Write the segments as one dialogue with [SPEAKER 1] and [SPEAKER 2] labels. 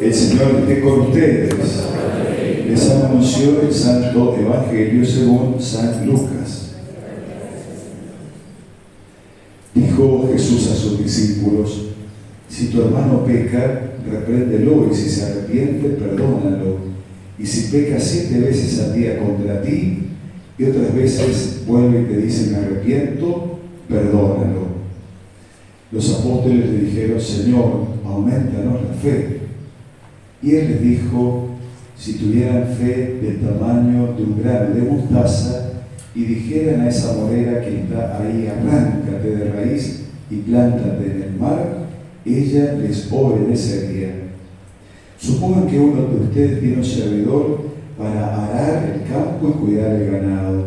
[SPEAKER 1] El Señor esté con ustedes. Les anunció el Santo Evangelio según San Lucas. Dijo Jesús a sus discípulos, si tu hermano peca, repréndelo y si se arrepiente, perdónalo. Y si peca siete veces al día contra ti y otras veces vuelve y te dice me arrepiento, perdónalo. Los apóstoles le dijeron, Señor, aumentanos la fe. Y él les dijo, si tuvieran fe del tamaño de un grano de mostaza y dijeran a esa morera que está ahí, arráncate de raíz y plántate en el mar, ella les obedecería. Supongan que uno de ustedes tiene un servidor para arar el campo y cuidar el ganado.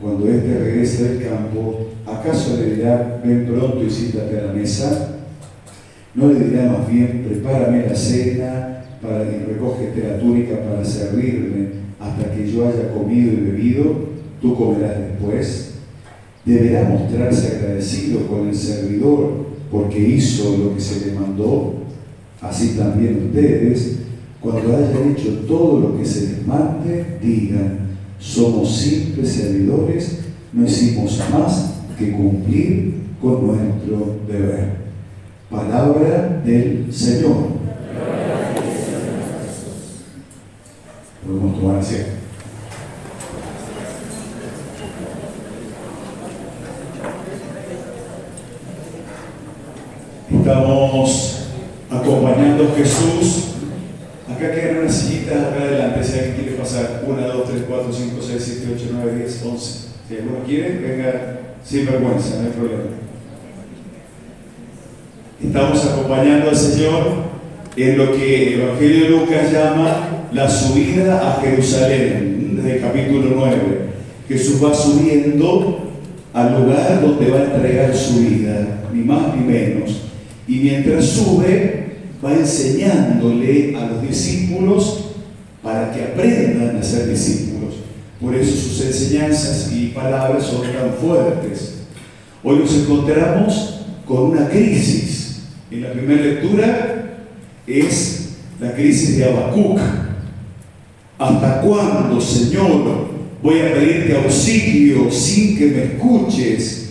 [SPEAKER 1] Cuando éste regrese del campo, ¿acaso le dirá, ven pronto y siéntate a la mesa? ¿No le dirá más bien, prepárame la cena para, y recógete la túnica para servirme hasta que yo haya comido y bebido? Tú comerás después. Deberá mostrarse agradecido con el servidor porque hizo lo que se le mandó. Así también ustedes, cuando hayan hecho todo lo que se les mande, digan, somos simples servidores, no hicimos más que cumplir con nuestro deber. Palabra del Señor. Estamos acompañando a Jesús. Acá quedan unas sillitas acá adelante, si alguien quiere pasar. 1, 2, 3, 4, 5, 6, 7, 8, 9, 10, 11. Si alguno quiere, venga sin vergüenza, no hay problema. Estamos acompañando al Señor en lo que el Evangelio de Lucas llama la subida a Jerusalén, desde el capítulo 9. Jesús va subiendo al lugar donde va a entregar su vida, ni más ni menos. Y mientras sube, va enseñándole a los discípulos para que aprendan a ser discípulos. Por eso sus enseñanzas y palabras son tan fuertes. Hoy nos encontramos con una crisis. En la primera lectura es la crisis de Habacuc. ¿Hasta cuándo, Señor, voy a pedirte auxilio sin que me escuches?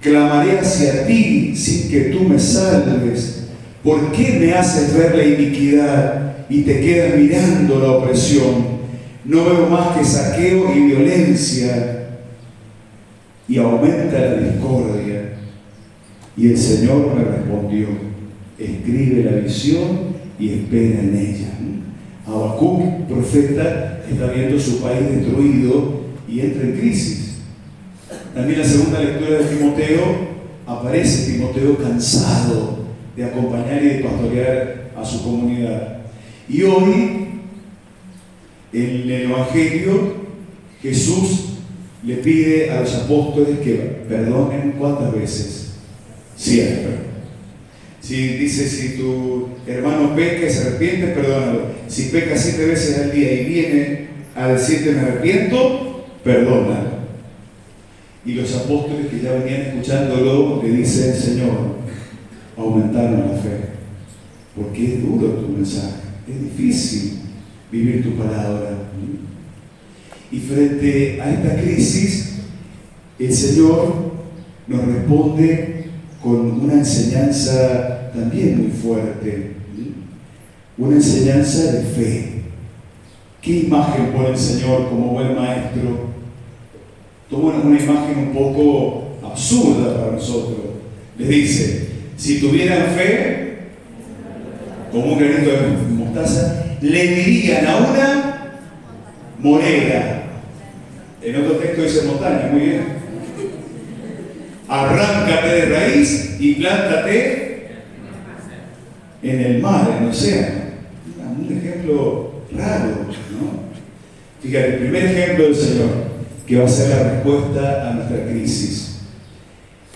[SPEAKER 1] Clamaré hacia ti sin que tú me salves. ¿Por qué me haces ver la iniquidad y te quedas mirando la opresión? No veo más que saqueo y violencia y aumenta la discordia. Y el Señor me respondió, escribe la visión y espera en ella. Habacuc, profeta, está viendo su país destruido y entra en crisis. También la segunda lectura de Timoteo aparece Timoteo cansado de acompañar y de pastorear a su comunidad. Y hoy, en el Evangelio, Jesús le pide a los apóstoles que perdonen cuántas veces? Siempre. Si dice, si tu hermano peca y se arrepiente, perdónalo. Si peca siete veces al día y viene a decirte me arrepiento, perdónalo. Y los apóstoles que ya venían escuchándolo le dicen, Señor, aumentaron la fe, porque es duro tu mensaje, es difícil vivir tu palabra. Y frente a esta crisis, el Señor nos responde con una enseñanza también muy fuerte, una enseñanza de fe. ¿Qué imagen pone el Señor como buen maestro? Toma una imagen un poco absurda para nosotros. Les dice, si tuvieran fe, como un granito de mostaza, le dirían a una moneda. En otro texto dice montaña, muy bien. Arráncate de raíz y plántate en el mar, en el océano. Un ejemplo raro, ¿no? Fíjate, el primer ejemplo del Señor que va a ser la respuesta a nuestra crisis.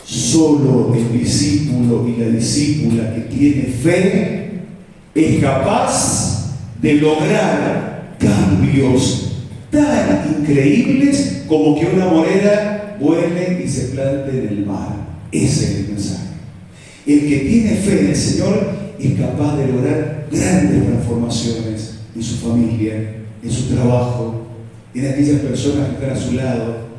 [SPEAKER 1] Solo el discípulo y la discípula que tiene fe es capaz de lograr cambios tan increíbles como que una moneda vuele y se plante en el mar. Ese es el mensaje. El que tiene fe en el Señor es capaz de lograr grandes transformaciones en su familia, en su trabajo, en aquellas personas que están a su lado.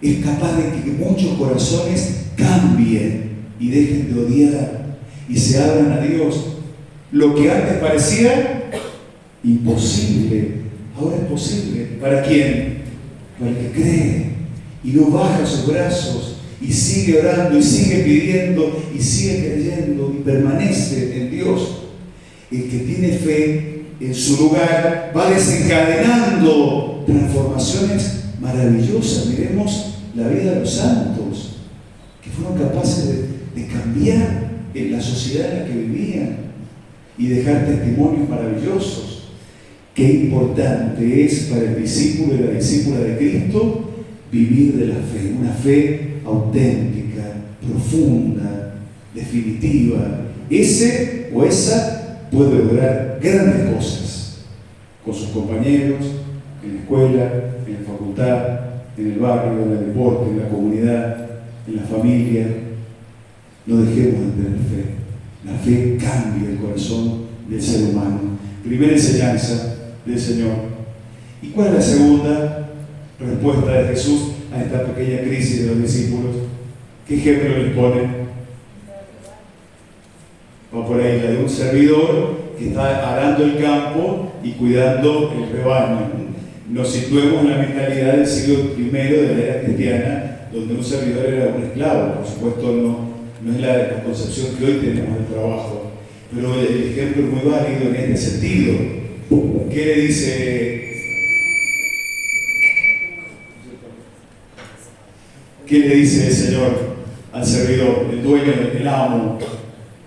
[SPEAKER 1] Es capaz de que muchos corazones cambien y dejen de odiar y se abran a Dios. Lo que antes parecía imposible, ahora es posible. ¿Para quién? Para el que cree y no baja sus brazos y sigue orando y sigue pidiendo y sigue creyendo y permanece en Dios. El que tiene fe en su lugar va desencadenando transformaciones maravillosas. Miremos la vida de los santos, que fueron capaces de, cambiar en la sociedad en la que vivían y dejar testimonios maravillosos. Qué importante es para el discípulo y la discípula de Cristo vivir de la fe, una fe auténtica, profunda, definitiva. Ese o esa puede lograr grandes cosas con sus compañeros, en la escuela, en la facultad, en el barrio, en el deporte, en la comunidad, en la familia. No dejemos de tener fe. La fe cambia el corazón del ser humano. Primera enseñanza del Señor. ¿Y cuál es la segunda respuesta de Jesús a esta pequeña crisis de los discípulos? ¿Qué ejemplo les pone? Va por ahí la de un servidor que está arando el campo y cuidando el rebaño. Nos situemos en la mentalidad del siglo I de la era cristiana, donde un servidor era un esclavo. Por supuesto, no, no es la concepción que hoy tenemos del trabajo, pero el ejemplo es muy válido en este sentido. ¿Qué le dice ¿Qué le dice el Señor al servidor, el dueño, el amo?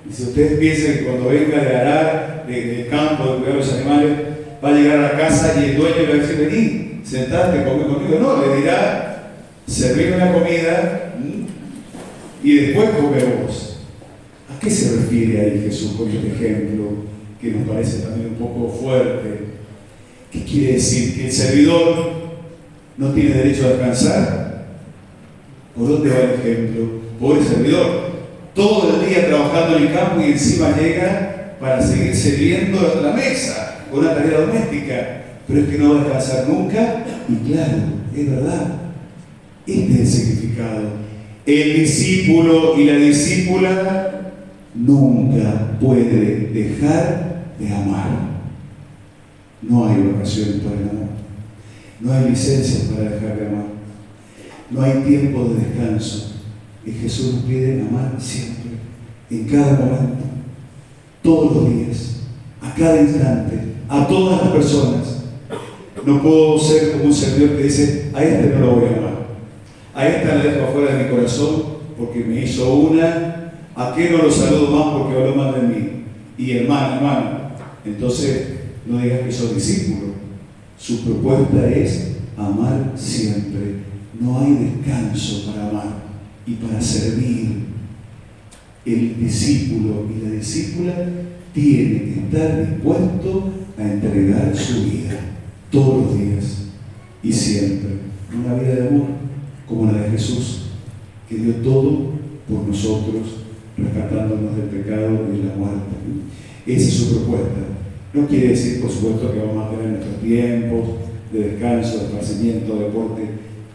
[SPEAKER 1] Dice, ustedes piensan que cuando venga de arar, del campo, de cuidar los animales, va a llegar a la casa y el dueño le va a decir, vení, sentate, come conmigo. No, le dirá, servirme la comida y después come vos. ¿A qué se refiere ahí Jesús con este ejemplo que nos parece también un poco fuerte? ¿Qué quiere decir? ¿Que el servidor no tiene derecho a descansar? ¿Por dónde va el ejemplo? Pobre servidor. Todo el día trabajando en el campo y encima llega para seguir sirviendo la mesa una tarea doméstica. Pero es que no va a descansar nunca. Y claro, es verdad. Este es el significado. El discípulo y la discípula nunca puede dejar de amar. No hay vacaciones para el amor. No hay licencias para dejar de amar. No hay tiempo de descanso. Y Jesús nos pide amar siempre, en cada momento, todos los días, a cada instante, a todas las personas. No puedo ser como un servidor que dice, a este no lo voy a amar. A esta la dejo afuera de mi corazón porque me hizo una. ¿A qué no lo saludo más porque habló mal de mí? Y hermano, hermano. Entonces, no digas que soy discípulo. Su propuesta es amar siempre no hay descanso para amar y para servir. El discípulo y la discípula tiene que estar dispuesto a entregar su vida todos los días y siempre. Una vida de amor como la de Jesús, que dio todo por nosotros, rescatándonos del pecado y de la muerte. Esa es su propuesta. No quiere decir, por supuesto, que vamos a tener nuestros tiempos de descanso, de esparcimiento, de deporte,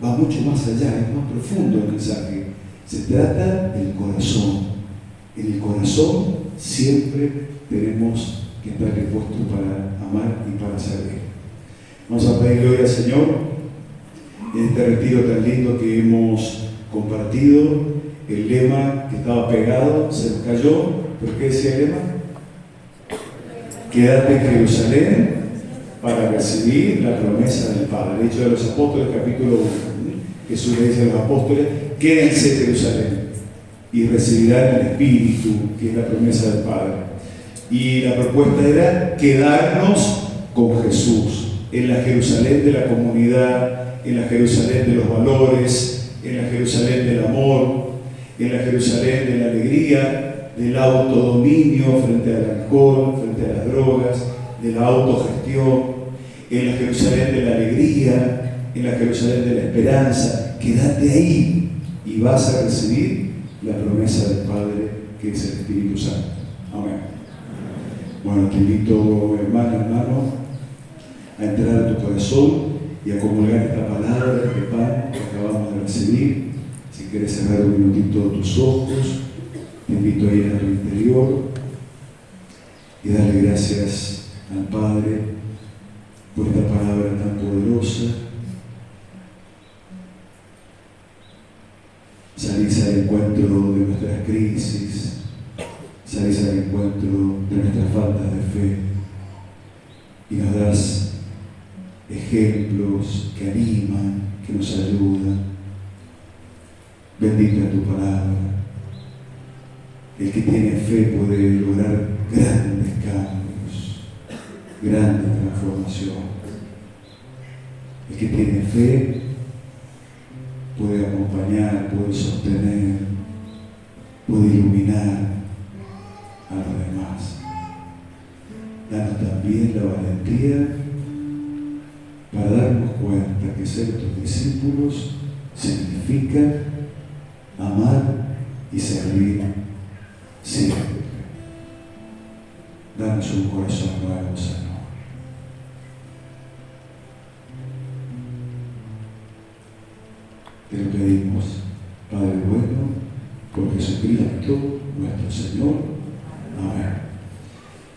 [SPEAKER 1] va mucho más allá, es más profundo el mensaje. Se trata del corazón. En el corazón siempre tenemos que estar dispuestos para amar y para servir. Vamos a pedirle hoy al Señor en este retiro tan lindo que hemos compartido. El lema que estaba pegado se cayó. ¿Por qué decía el lema? Quédate en Jerusalén para recibir la promesa del Padre. Hecho, de los apóstoles, capítulo 1, Jesús le dice a los apóstoles, quédense en Jerusalén y recibirán el Espíritu, que es la promesa del Padre. Y la propuesta era quedarnos con Jesús, en la Jerusalén de la comunidad, en la Jerusalén de los valores, en la Jerusalén del amor, en la Jerusalén de la alegría, del autodominio frente al alcohol, frente a las drogas, de la autogestión, en la Jerusalén de la alegría, en la Jerusalén de la esperanza. Quédate ahí y vas a recibir la promesa del Padre que es el Espíritu Santo. Amén. Bueno, te invito, hermano, hermano, a entrar a tu corazón y a comulgar esta palabra, este pan que acabamos de recibir. Si quieres cerrar un minutito tus ojos, te invito a ir a tu interior y darle gracias al Padre por esta palabra tan poderosa. Salís al encuentro de nuestras crisis, salís al encuentro de nuestras faltas de fe y nos das ejemplos que animan, que nos ayudan. Bendita tu palabra. El que tiene fe puede lograr grandes cambios, grande transformación. El que tiene fe puede acompañar, puede sostener, puede iluminar a los demás. Danos también la valentía para darnos cuenta que ser tus discípulos significa amar y servir siempre. Danos un corazón nuevo, Señor. Te lo pedimos, Padre bueno, por Jesucristo, nuestro Señor.